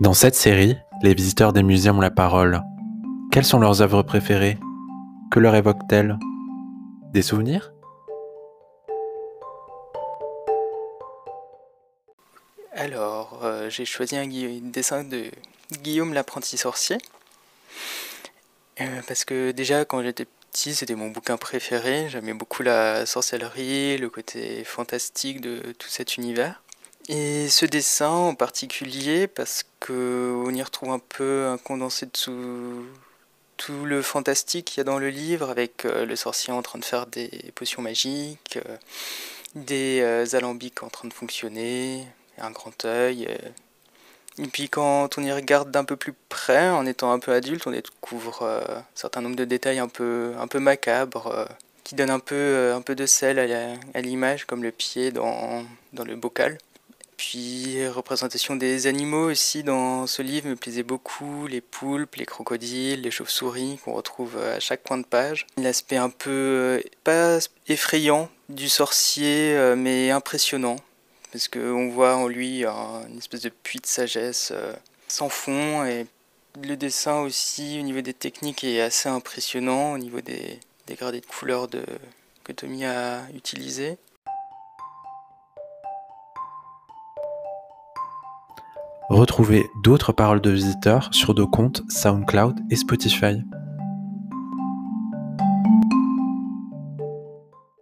Dans cette série, les visiteurs des musées ont la parole. Quelles sont leurs œuvres préférées? Que leur évoquent-elles? Des souvenirs? Alors, euh, j'ai choisi un, dessin de Guillaume l'apprenti sorcier. Euh, parce que déjà, quand j'étais petit, c'était mon bouquin préféré. J'aimais beaucoup la sorcellerie, le côté fantastique de tout cet univers. Et ce dessin en particulier, parce qu'on y retrouve un peu un condensé de tout, le fantastique qu'il y a dans le livre, avec euh, le sorcier en train de faire des potions magiques, des alambics en train de fonctionner, un grand œil. Et puis quand on y regarde d'un peu plus près, en étant un peu adulte, on découvre euh, un certain nombre de détails un peu, un peu macabres, euh, qui donnent un peu, euh, un peu de sel à l'image, comme le pied dans, dans le bocal. Puis représentation des animaux aussi dans ce livre me plaisait beaucoup, les poulpes, les crocodiles, les chauves-souris qu'on retrouve à chaque coin de page. L'aspect un peu, pas effrayant du sorcier, mais impressionnant parce qu'on voit en lui une espèce de puits de sagesse euh, sans fond et le dessin aussi au niveau des techniques est assez impressionnant au niveau des, dégradés de couleurs que Tommy a utilisé. Retrouvez d'autres paroles de visiteurs sur nos comptes SoundCloud et Spotify.